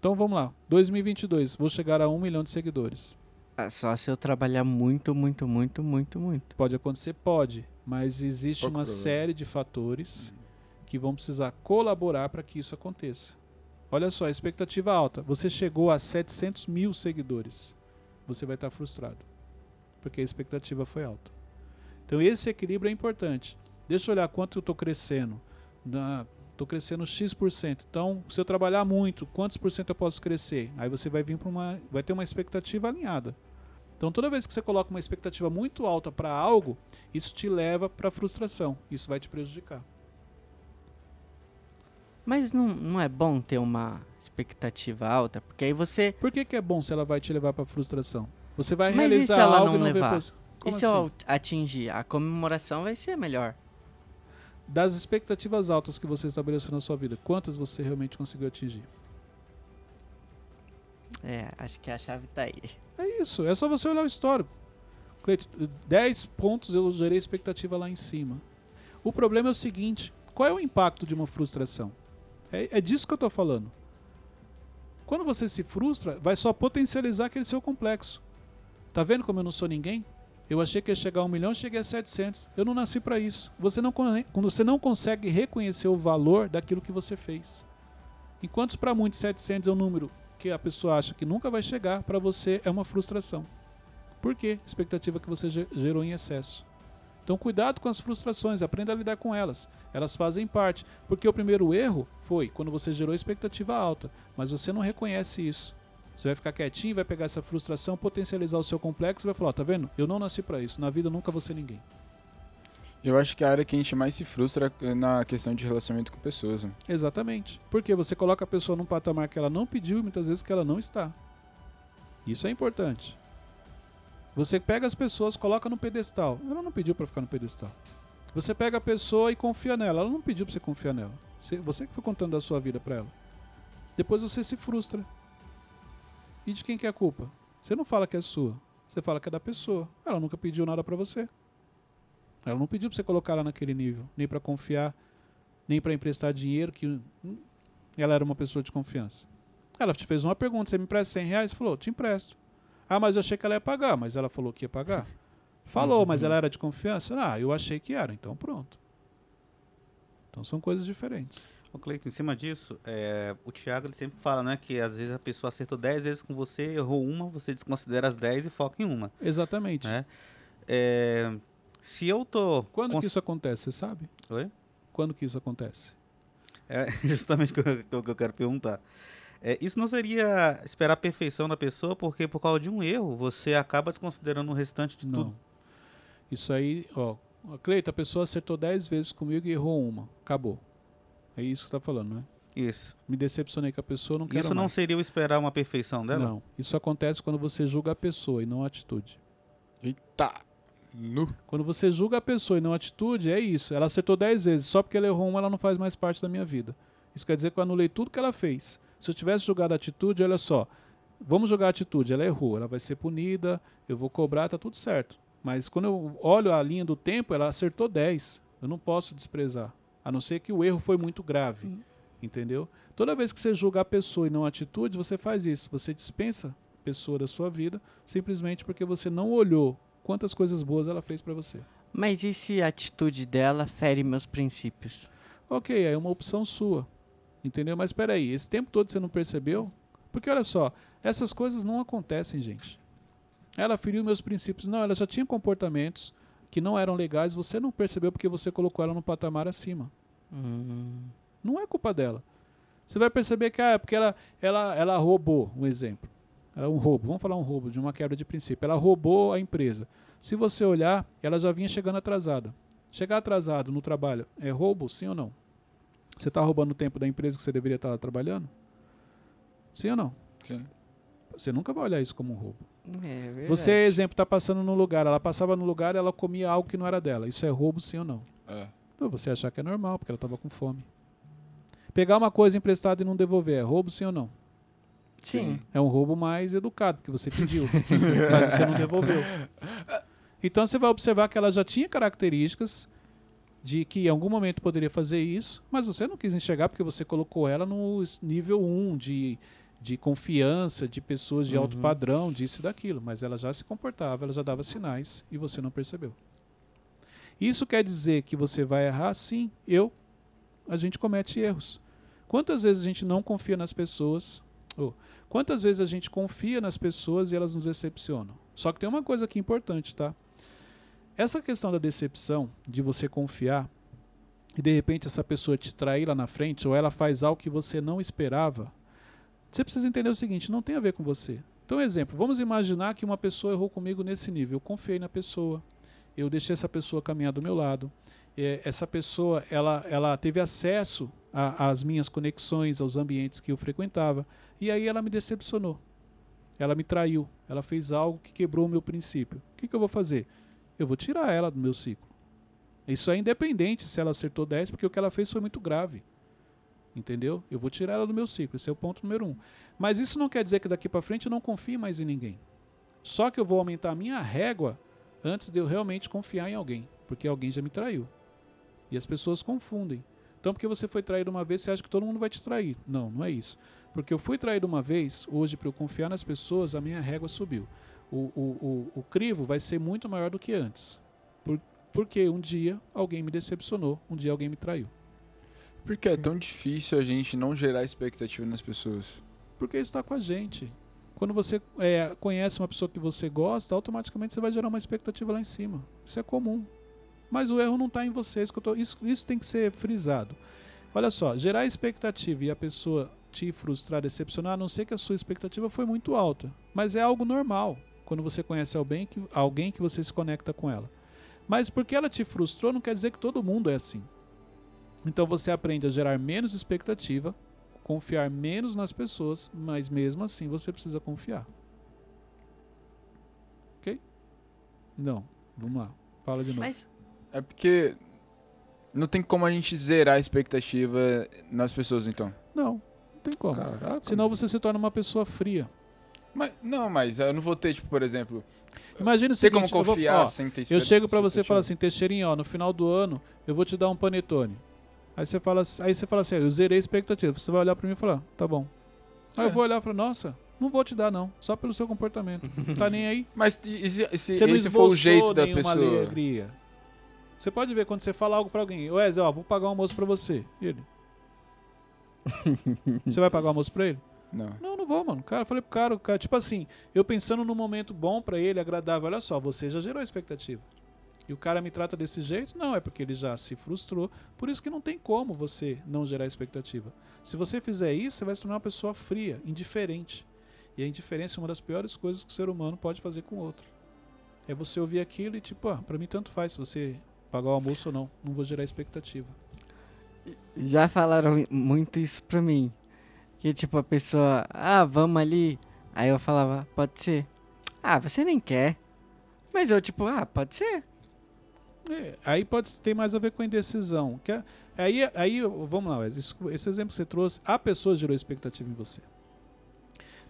Então vamos lá. 2022, vou chegar a um milhão de seguidores. Ah, Só se eu trabalhar muito, muito, muito, muito, muito. Pode acontecer? Pode. Mas existe Pouco uma provável. série de fatores que vão precisar colaborar para que isso aconteça. Olha só, a expectativa alta. Você chegou a 700 mil seguidores. Você vai estar frustrado. Porque a expectativa foi alta. Então esse equilíbrio é importante. Deixa eu olhar quanto eu estou crescendo. Estou crescendo X%. Então, se eu trabalhar muito, quantos por cento eu posso crescer? Aí você vai vir para uma. vai ter uma expectativa alinhada. Então, toda vez que você coloca uma expectativa muito alta para algo, isso te leva para frustração. Isso vai te prejudicar. Mas não, não é bom ter uma expectativa alta? Porque aí você. Por que, que é bom se ela vai te levar para frustração? Você vai Mas e realizar se ela algo não e não levar? pos- Como e se assim? eu atingir? A comemoração vai ser melhor. Das expectativas altas que você estabeleceu na sua vida, quantas você realmente conseguiu atingir? É, acho que a chave tá aí. É isso, é só você olhar o histórico. Cleito, 10 pontos eu gerei expectativa lá em cima. O problema é o seguinte: qual é o impacto de uma frustração? É, é disso que eu estou falando. Quando você se frustra, vai só potencializar aquele seu complexo. Tá vendo como eu não sou ninguém? Eu achei que ia chegar a um milhão, cheguei a 700. Eu não nasci para isso. Você não, você não consegue reconhecer o valor daquilo que você fez. Enquanto para muitos 700 é um número que a pessoa acha que nunca vai chegar, para você é uma frustração. Por quê? Expectativa que você ge- gerou em excesso. Então, cuidado com as frustrações, aprenda a lidar com elas. Elas fazem parte. Porque o primeiro erro foi quando você gerou expectativa alta, mas você não reconhece isso. Você vai ficar quietinho, vai pegar essa frustração, potencializar o seu complexo e vai falar: ó, tá vendo? Eu não nasci para isso. Na vida eu nunca vou ser ninguém. Eu acho que a área que a gente mais se frustra é na questão de relacionamento com pessoas. né? Exatamente. Porque você coloca a pessoa num patamar que ela não pediu e muitas vezes que ela não está. Isso é importante. Você pega as pessoas, coloca no pedestal. Ela não pediu para ficar no pedestal. Você pega a pessoa e confia nela. Ela não pediu para você confiar nela. Você, que foi contando da sua vida para ela. Depois você se frustra. E de quem que é a culpa? Você não fala que é sua. Você fala que é da pessoa. Ela nunca pediu nada para você. Ela não pediu para você colocar ela naquele nível, nem para confiar, nem para emprestar dinheiro, que ela era uma pessoa de confiança. Ela te fez uma pergunta: você me empresta 100 reais? Falou: te empresto. Ah, mas eu achei que ela ia pagar, mas ela falou que ia pagar. Falou, mas ela era de confiança? Ah, eu achei que era, então pronto. Então são coisas diferentes. Ô, Cleiton, em cima disso, é, o Thiago ele sempre fala, né, que às vezes a pessoa acertou 10 vezes com você, errou uma, você desconsidera as 10 e foca em uma. Exatamente. né? É, se eu tô... Quando cons- que isso acontece, você sabe? Oi? Quando que isso acontece? É justamente o que eu- o que eu quero perguntar. É, isso não seria esperar a perfeição da pessoa, porque por causa de um erro, você acaba desconsiderando o restante de Não. tudo. Isso aí, ó. ó, Cleito, a pessoa acertou 10 vezes comigo e errou uma. Acabou. É isso que você tá falando, né? Isso. Me decepcionei com a pessoa, não quero Isso não mais. seria o esperar uma perfeição dela? Não. Isso acontece quando você julga a pessoa e não a atitude. Eita! Nu! Quando você julga a pessoa e não a atitude, é isso. Ela acertou 10 vezes. Só porque ela errou uma, ela não faz mais parte da minha vida. Isso quer dizer que eu anulei tudo que ela fez. Se eu tivesse julgado a atitude, olha só. Vamos jogar a atitude. Ela errou. Ela vai ser punida. Eu vou cobrar, tá tudo certo. Mas quando eu olho a linha do tempo, ela acertou 10. Eu não posso desprezar. A não ser que o erro foi muito grave. Entendeu? Toda vez que você julga a pessoa e não a atitude, você faz isso. Você dispensa a pessoa da sua vida simplesmente porque você não olhou quantas coisas boas ela fez pra você. Mas e se a atitude dela fere meus princípios? Ok, é uma opção sua. Entendeu? Mas espera aí, esse tempo todo você não percebeu? Porque olha só, essas coisas não acontecem, gente. Ela feriu meus princípios. Não, ela já tinha comportamentos que não eram legais, você não percebeu porque você colocou ela no patamar acima. Hum, Não é culpa dela. Você vai perceber que ah, é porque ela, ela, ela roubou, um exemplo. É um roubo, vamos falar um roubo, de uma quebra de princípio. Ela roubou a empresa. Se você olhar, ela já vinha chegando atrasada. Chegar atrasado no trabalho é roubo, sim ou não? Você está roubando o tempo da empresa que você deveria estar trabalhando? Sim ou não? Sim. Você nunca vai olhar isso como um roubo. é verdade. Você, exemplo, está passando no lugar, ela passava no lugar e ela comia algo que não era dela. Isso é roubo, sim ou não? É. Então você achar que é normal, porque ela estava com fome. Pegar uma coisa emprestada e não devolver é roubo, sim ou não? Sim. É um roubo mais educado, porque você pediu, mas você não devolveu. Então você vai observar que ela já tinha características de que em algum momento poderia fazer isso, mas você não quis enxergar porque você colocou ela no nível 1 de, de confiança, de pessoas de alto Uhum. padrão, disso e daquilo. Mas ela já se comportava, ela já dava sinais e você não percebeu. Isso quer dizer que você vai errar? Sim, eu. A gente comete erros. Quantas vezes a gente não confia nas pessoas? Ou, quantas vezes a gente confia nas pessoas e elas nos decepcionam? Só que tem uma coisa aqui importante, tá? Essa questão da decepção, de você confiar, e de repente essa pessoa te trair lá na frente, ou ela faz algo que você não esperava, você precisa entender o seguinte: não tem a ver com você. Então, exemplo, vamos imaginar que uma pessoa errou comigo nesse nível. Eu confiei na pessoa, eu deixei essa pessoa caminhar do meu lado. É, essa pessoa, ela, ela teve acesso às minhas conexões, aos ambientes que eu frequentava, e aí ela me decepcionou. Ela me traiu. Ela fez algo que quebrou o meu princípio. O que, que eu vou fazer? Eu vou tirar ela do meu ciclo. Isso é independente se ela acertou 10, porque o que ela fez foi muito grave. Entendeu? Eu vou tirar ela do meu ciclo. Esse é o ponto número um. Mas isso não quer dizer que daqui para frente eu não confie mais em ninguém. Só que eu vou aumentar a minha régua antes de eu realmente confiar em alguém, porque alguém já me traiu. E as pessoas confundem. Então, porque você foi traído uma vez, você acha que todo mundo vai te trair. Não, não é isso. Porque eu fui traído uma vez, hoje, para eu confiar nas pessoas, a minha régua subiu. O, o, o, o crivo vai ser muito maior do que antes. Por, porque um dia alguém me decepcionou, um dia alguém me traiu. Por que é tão difícil a gente não gerar expectativa nas pessoas? Porque está com a gente. Quando você é, conhece uma pessoa que você gosta, automaticamente você vai gerar uma expectativa lá em cima. Isso é comum. Mas o erro não está em você. Isso, que eu tô- isso, isso tem que ser frisado. Olha só, gerar expectativa e a pessoa te frustrar, decepcionar, a não ser que a sua expectativa foi muito alta. Mas é algo normal quando você conhece alguém que, alguém que você se conecta com ela. Mas porque ela te frustrou, não quer dizer que todo mundo é assim. Então você aprende a gerar menos expectativa, confiar menos nas pessoas, mas mesmo assim você precisa confiar. Ok? Não. Vamos lá. Fala de novo. Mas É porque não tem como a gente zerar a expectativa nas pessoas, então. Não, não tem como. Caraca. Senão você se torna uma pessoa fria. Mas, não, mas eu não vou ter, tipo, por exemplo, Imagina seguinte, como eu vou- confiar ó, sem ter Eu chego pra você e falo expectativa. assim, Teixeirinho, ó, no final do ano eu vou te dar um panetone. Aí você fala, assim- aí você fala assim, eu zerei a expectativa. Você vai olhar pra mim e falar, tá bom. Aí É. eu vou olhar e falar, nossa, não vou te dar não, só pelo seu comportamento. tá nem aí. Mas e, se, se Você não esse for o jeito da nenhuma pessoa? alegria. Você pode ver quando você fala algo pra alguém, Wesley, ó, vou pagar um almoço pra você. E ele? você vai pagar o almoço pra ele? Não. Não, não vou, mano. Cara, eu falei pro cara, o cara, tipo assim, eu pensando num momento bom pra ele, agradável, olha só, você já gerou a expectativa. E o cara me trata desse jeito? Não, é porque ele já se frustrou. Por isso que não tem como você não gerar expectativa. Se você fizer isso, você vai se tornar uma pessoa fria, indiferente. E a indiferença é uma das piores coisas que o ser humano pode fazer com o outro. É você ouvir aquilo e tipo, ah, pra mim tanto faz se você pagar o almoço ou não. Não vou gerar expectativa. já falaram muito isso pra mim. Que tipo, a pessoa, ah, vamos ali. Aí eu falava, pode ser. Ah, você nem quer. Mas eu, tipo, ah, pode ser. É, aí pode ter mais a ver com a indecisão. Que é- aí, aí, vamos lá, isso- esse exemplo que você trouxe, a pessoa gerou expectativa em você.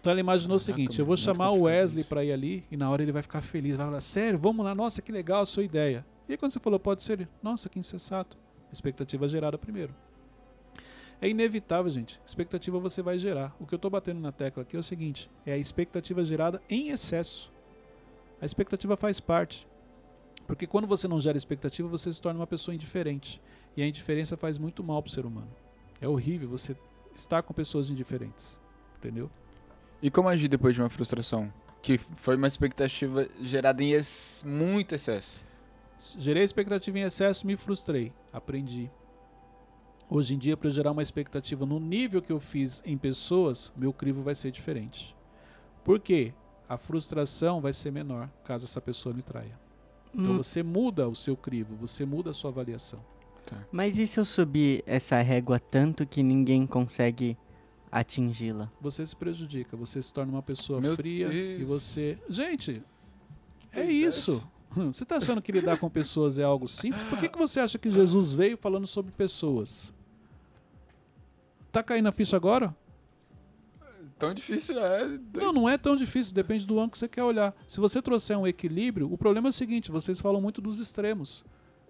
Então ela imaginou o seguinte: eu vou chamar o Wesley pra ir ali e na hora ele vai ficar feliz, vai falar, sério, vamos lá, nossa, que legal a sua ideia. E aí quando você falou, pode ser, nossa, que insensato. Expectativa gerada primeiro. É inevitável, gente. Expectativa você vai gerar. O que eu tô batendo na tecla aqui é o seguinte: é a expectativa gerada em excesso. A expectativa faz parte. Porque quando você não gera expectativa, você se torna uma pessoa indiferente. E a indiferença faz muito mal pro ser humano. É horrível você estar com pessoas indiferentes. Entendeu? E como agir depois de uma frustração? Que foi uma expectativa gerada em ex- muito excesso. Gerei expectativa em excesso, me frustrei. Aprendi. Hoje em dia, para eu gerar uma expectativa no nível que eu fiz em pessoas, meu crivo vai ser diferente. Por quê? A frustração vai ser menor caso essa pessoa me traia. Então Hum, você muda o seu crivo, você muda a sua avaliação. Mas e se eu subir essa régua tanto que ninguém consegue atingi-la? Você se prejudica, você se torna uma pessoa Meu fria e Deus. você. Gente, é isso. Você tá achando que lidar com pessoas é algo simples? Por que, que você acha que Jesus veio falando sobre pessoas? Tá caindo a ficha agora? Tão difícil é. Não, não é tão difícil, depende do ângulo que você quer olhar. Se você trouxer um equilíbrio, o problema é o seguinte: vocês falam muito dos extremos.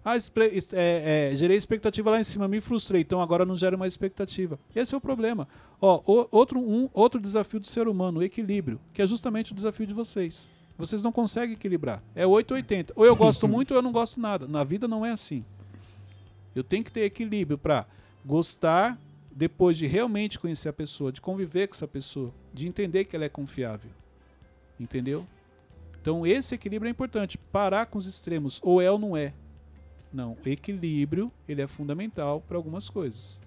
Ah, é, é, gerei expectativa lá em cima, me frustrei, então agora não gero mais expectativa. Esse é o problema. Ó, o- outro, um, outro desafio do ser humano, o equilíbrio, que é justamente o desafio de vocês. Vocês não conseguem equilibrar. É 880. Ou eu gosto muito ou eu não gosto nada. Na vida não é assim. Eu tenho que ter equilíbrio para gostar depois de realmente conhecer a pessoa, de conviver com essa pessoa, de entender que ela é confiável. Entendeu? Então esse equilíbrio é importante. Parar com os extremos, ou é ou não é. Não, equilíbrio, ele é fundamental para algumas coisas.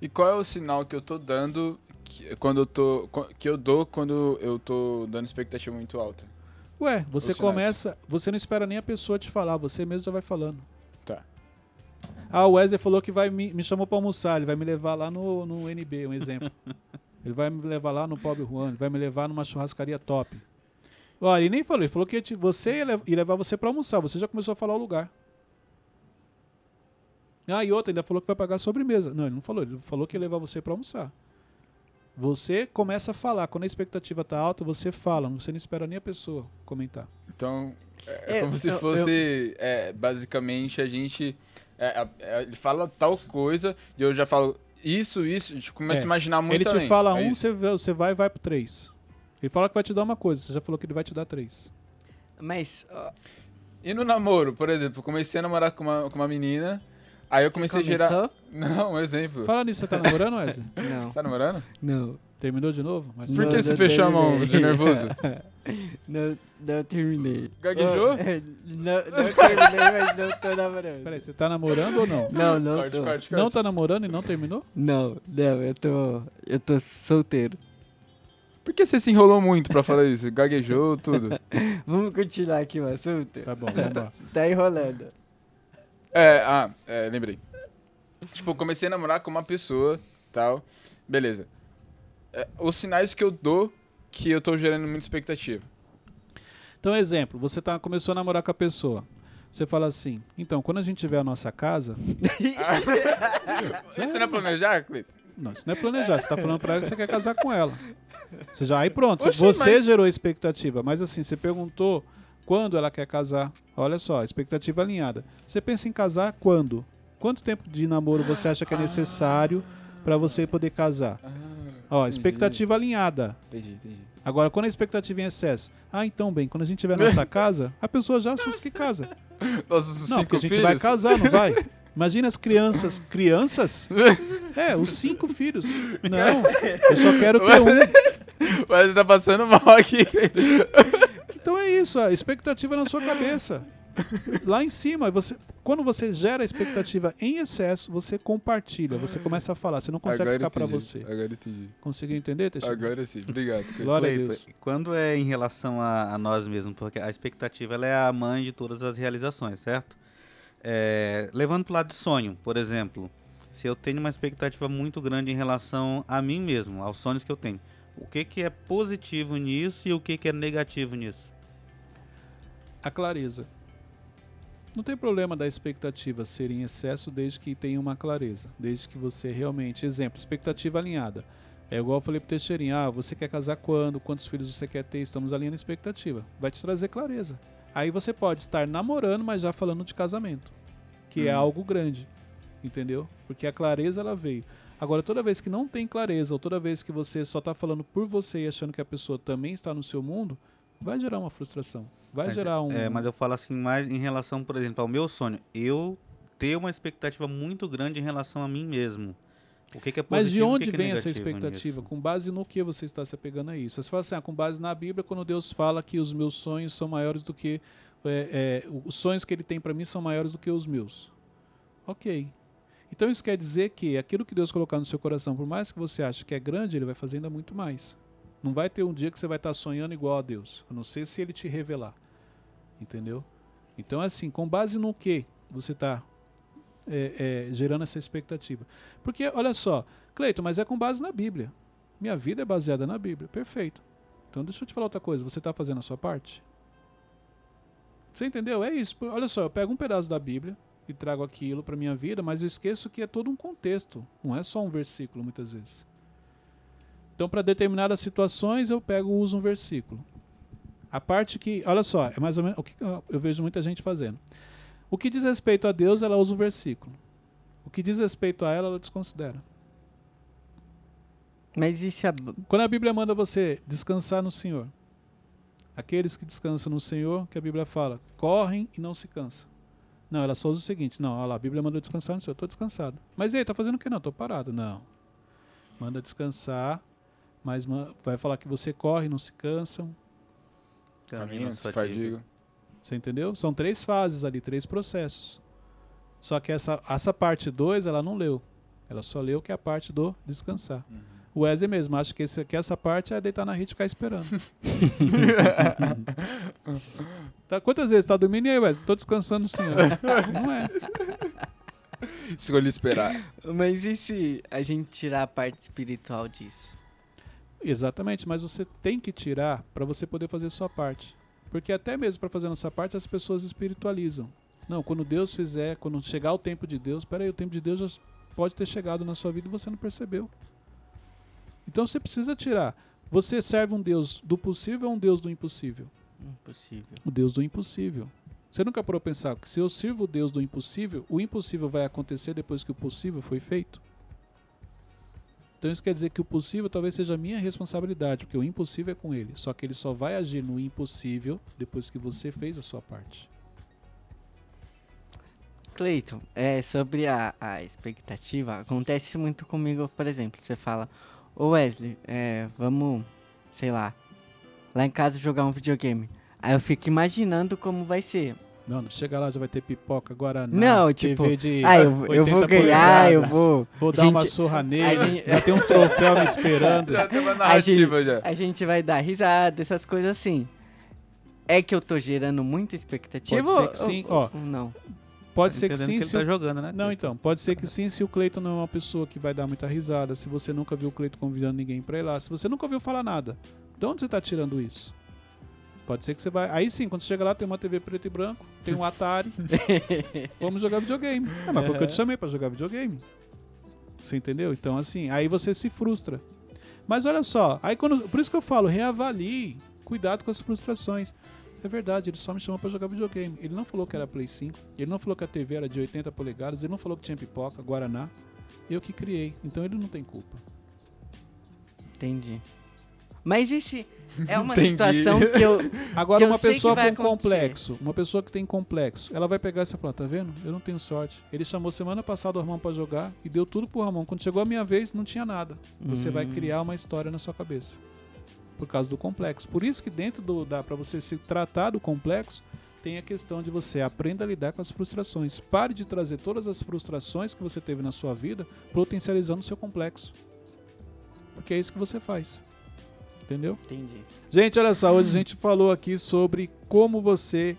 E qual é o sinal que eu tô dando que, quando eu tô que eu dou quando eu tô dando expectativa muito alta? Ué, você começa, você não espera nem a pessoa te falar, você mesmo já vai falando. Ah, o Wesley falou que vai me, me chamou para almoçar, ele vai me levar lá no, no NB, um exemplo. ele vai me levar lá no Pobre Juan, ele vai me levar numa churrascaria top. Olha, ele nem falou, ele falou que ia te- você ia, lev- ia levar você para almoçar, você já começou a falar o lugar. Ah, e outra, ainda falou que vai pagar a sobremesa. Não, ele não falou, ele falou que ia levar você para almoçar. Você começa a falar, quando a expectativa tá alta, você fala, você não espera nem a pessoa comentar. Então, é, é É, como se eu- fosse, é, basicamente, a gente. É, a- é, ele fala tal coisa e eu já falo isso, isso, a gente começa É, a imaginar muito ele te além. fala É um, você, você vai e vai pro três. Ele fala que vai te dar uma coisa, você já falou que ele vai te dar três. Mas, ó, E no namoro, por exemplo, eu comecei a namorar com uma, com uma menina, aí eu comecei a gerar. Não, um exemplo. Fala nisso, você tá namorando, Wesley? Não, Você tá namorando? não. Terminou de novo? Mas Por que não você fechou a mão de nervoso? não, não terminei. Gaguejou? Oh, é, não, não terminei, mas não tô namorando. Peraí, você tá namorando ou não? Não, não corte, tô. corte, corte. Não tá namorando e não terminou? Não, não, eu tô. Eu tô solteiro. Por que você se enrolou muito pra falar isso? Gaguejou, tudo. Vamos continuar aqui o assunto? Tá bom, vamos lá. Tá enrolando. É, ah, é, lembrei. Tipo, comecei a namorar com uma pessoa, tal. Beleza. É, os sinais que eu dou que eu tô gerando muita expectativa. Então, exemplo, você tá, começou a namorar com a pessoa. Você fala assim, então, quando a gente tiver a nossa casa... Isso não é planejar, Cleiton? Não, isso não é planejar, você tá falando pra ela que você quer casar com ela. Você já, aí pronto, Oxi, você mas- gerou expectativa, mas assim, você perguntou quando ela quer casar. Olha só, expectativa alinhada. Você pensa em casar quando? Quanto tempo de namoro você acha que é necessário pra você poder casar? Ó, entendi. expectativa alinhada. Entendi, entendi. Agora, quando a expectativa é em excesso, ah, então bem, quando a gente tiver nossa casa, a pessoa já assusta que casa. Nossos Não, porque a gente filhos? vai casar, não vai? Imagina as crianças. Crianças? É, os cinco filhos. Não, eu só quero ter um. Mas tá passando mal aqui. Então é isso, a expectativa na sua cabeça. Lá em cima, você, quando você gera a expectativa em excesso, você compartilha, você começa a falar, você não consegue Agora ficar pra entendi, você. Agora entendi. Conseguiu entender, Teixeira? Agora sim. Obrigado. Cleiton. Glória a Cleiton, Deus. Quando é em relação a, a nós mesmos, porque a expectativa ela é a mãe de todas as realizações, certo? É, levando para o lado de sonho, por exemplo, se eu tenho uma expectativa muito grande em relação a mim mesmo, aos sonhos que eu tenho, o que, que é positivo nisso e o que, que é negativo nisso? A clareza. Não tem problema da expectativa ser em excesso desde que tenha uma clareza. Desde que você realmente. Exemplo, expectativa alinhada. É igual eu falei pro Teixeirinho, ah, você quer casar quando? Quantos filhos você quer ter? Estamos alinhando a expectativa. Vai te trazer clareza. Aí você pode estar namorando, mas já falando de casamento. Que é Hum. algo grande. Entendeu? Porque a clareza ela veio. Agora, toda vez que não tem clareza, ou toda vez que você só está falando por você e achando que a pessoa também está no seu mundo, vai gerar uma frustração. Vai Mas, gerar um. É, mas eu falo assim mais em relação, por exemplo, ao meu sonho. Eu ter uma expectativa muito grande em relação a mim mesmo. O que, que é positivo Mas de onde que que é vem essa expectativa? nisso? Com base no que você está se apegando a isso? Você fala assim, ah, com base na Bíblia, quando Deus fala que os meus sonhos são maiores do que. é, é, os sonhos que ele tem para mim são maiores do que os meus. Ok. Então isso quer dizer que aquilo que Deus colocar no seu coração, por mais que você ache que é grande, ele vai fazer ainda muito mais. Não vai ter um dia que você vai estar sonhando igual a Deus, a não ser se ele te revelar. Entendeu? Então, assim, com base no que você está é, é, gerando essa expectativa? Porque, olha só, Cleiton, mas é com base na Bíblia. Minha vida é baseada na Bíblia. Perfeito. Então deixa eu te falar outra coisa. Você está fazendo a sua parte? Você entendeu? É isso. Olha só, eu pego um pedaço da Bíblia, e trago aquilo para minha vida, mas eu esqueço que é todo um contexto, não é só um versículo muitas vezes. Então, para determinadas situações, eu pego uso um versículo. A parte que, olha só, é mais ou menos o que eu vejo muita gente fazendo. O que diz respeito a Deus, ela usa um versículo. O que diz respeito a ela, ela desconsidera. Mas e se a... Quando a Bíblia manda você descansar no Senhor, aqueles que descansam no Senhor, que a Bíblia fala, correm e não se cansam. Não, ela só usa o seguinte: não, olha lá, a Bíblia manda descansar no Senhor, eu estou descansado. Mas ei, tá fazendo o que? Não, estou parado. Não. Manda descansar, mas vai falar que você corre, não se cansam. Caminho, se fadiga. Você entendeu? São três fases ali, três processos. Só que essa, essa parte 2 ela não leu. Ela só leu que é a parte do descansar. Uhum. O Wesley mesmo acha que, esse, que essa parte é deitar na rede e ficar esperando. tá, quantas vezes tá dormindo e aí, Wesley? Tô descansando sim. Não é. Escolhi esperar. Mas e se a gente tirar a parte espiritual disso? Exatamente, mas você tem que tirar para você poder fazer a sua parte. Porque até mesmo para fazer a nossa parte, as pessoas espiritualizam. Não, quando Deus fizer, quando chegar o tempo de Deus, peraí, o tempo de Deus já pode ter chegado na sua vida e você não percebeu. Então você precisa tirar. Você serve um Deus do possível ou um Deus do impossível? Impossível. O Deus do impossível. Você nunca parou pensar que se eu sirvo o Deus do impossível, o impossível vai acontecer depois que o possível foi feito? Então isso quer dizer que o possível talvez seja minha responsabilidade, porque o impossível é com ele. Só que ele só vai agir no impossível depois que você fez a sua parte. Cleiton, é, sobre a, a expectativa, acontece muito comigo, por exemplo, você fala, Ô Wesley, é, vamos, sei lá, lá em casa jogar um videogame. Aí eu fico imaginando como vai ser. Não, não chega lá, já vai ter pipoca agora Não, tipo, ah, eu, eu vou ganhar, eu vou. Vou dar gente, uma surra nele, gente, já tem um troféu me esperando. Já tem uma narrativa a gente, já. A gente vai dar risada, essas coisas assim. É que eu tô gerando muita expectativa? Pode ser que sim, ó. Não. Pode tá ser que sim. Que se ele tá jogando, né? Não, então. Pode ser que sim se o Cleiton não é uma pessoa que vai dar muita risada. Se você nunca viu o Cleiton convidando ninguém pra ir lá. Se você nunca ouviu falar nada. De onde você tá tirando isso? Pode ser que você vai. Aí sim, quando chega lá, tem uma TV preto e branco, tem um Atari. Vamos jogar videogame. Ah, mas foi o que eu te chamei pra jogar videogame. Você entendeu? Então, assim, aí você se frustra. Mas olha só, aí quando. Por isso que eu falo, reavalie. Cuidado com as frustrações. É verdade, ele só me chamou para jogar videogame. Ele não falou que era Play 5, ele não falou que a TV era de 80 polegadas, ele não falou que tinha pipoca, Guaraná. Eu que criei, então ele não tem culpa. Entendi. Mas esse é uma situação que eu. Agora, que uma eu pessoa com acontecer. complexo, uma pessoa que tem complexo, ela vai pegar e falar: tá vendo? Eu não tenho sorte. Ele chamou semana passada o Ramon para jogar e deu tudo pro Ramon. Quando chegou a minha vez, não tinha nada. Você hum. vai criar uma história na sua cabeça por causa do complexo. Por isso que dentro do da para você se tratar do complexo, tem a questão de você aprenda a lidar com as frustrações. Pare de trazer todas as frustrações que você teve na sua vida potencializando o seu complexo. Porque é isso que você faz. Entendeu? Entendi. Gente, olha só, hoje a gente falou aqui sobre como você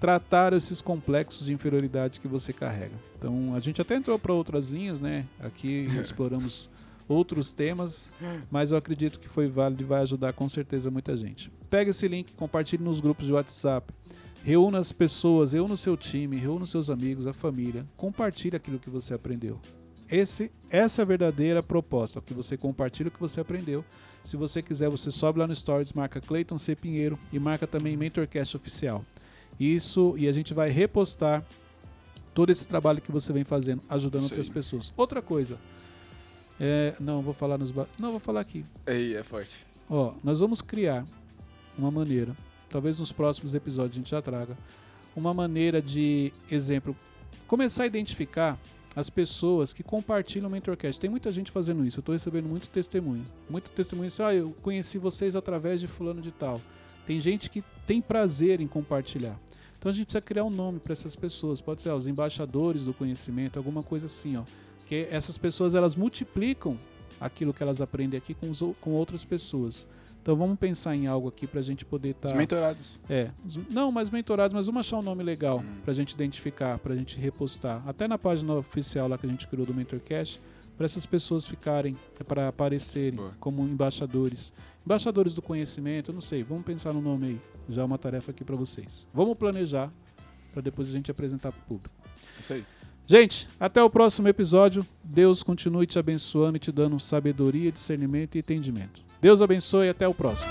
tratar esses complexos de inferioridade que você carrega. Então, a gente até entrou para outras linhas, né? Aqui exploramos outros temas, mas eu acredito que foi válido e vai ajudar com certeza muita gente. Pega esse link, compartilhe nos grupos de WhatsApp. Reúna as pessoas, reúna o seu time, reúna os seus amigos, a família. Compartilhe aquilo que você aprendeu. Esse, essa é a verdadeira proposta, que você compartilhe o que você aprendeu. Se você quiser, você sobe lá no Stories, marca Clayton C. Pinheiro e marca também MentorCast Oficial. Isso, e a gente vai repostar todo esse trabalho que você vem fazendo, ajudando outras pessoas. Outra coisa, é, não, vou falar nos. Não, vou falar aqui. Aí, é forte. Ó, nós vamos criar uma maneira, talvez nos próximos episódios a gente já traga, uma maneira de, exemplo, começar a identificar as pessoas que compartilham o Mentorcast. Tem muita gente fazendo isso, eu estou recebendo muito testemunho. Muito testemunho assim, ah, eu conheci vocês através de fulano de tal. Tem gente que tem prazer em compartilhar. Então a gente precisa criar um nome para essas pessoas. Pode ser ó, os embaixadores do conhecimento, alguma coisa assim, ó. Porque essas pessoas elas multiplicam aquilo que elas aprendem aqui com, os, com outras pessoas. Então vamos pensar em algo aqui para a gente poder estar. Tá, os mentorados. É. Não, mas mentorados, mas vamos achar um nome legal hum. para a gente identificar, para a gente repostar. Até na página oficial lá que a gente criou do MentorCast, para essas pessoas ficarem, para aparecerem Boa. como embaixadores. Embaixadores do conhecimento, não sei, vamos pensar no nome aí. Já é uma tarefa aqui para vocês. Vamos planejar para depois a gente apresentar para o público. Isso aí. Gente, até o próximo episódio. Deus continue te abençoando e te dando sabedoria, discernimento e entendimento. Deus abençoe e até o próximo.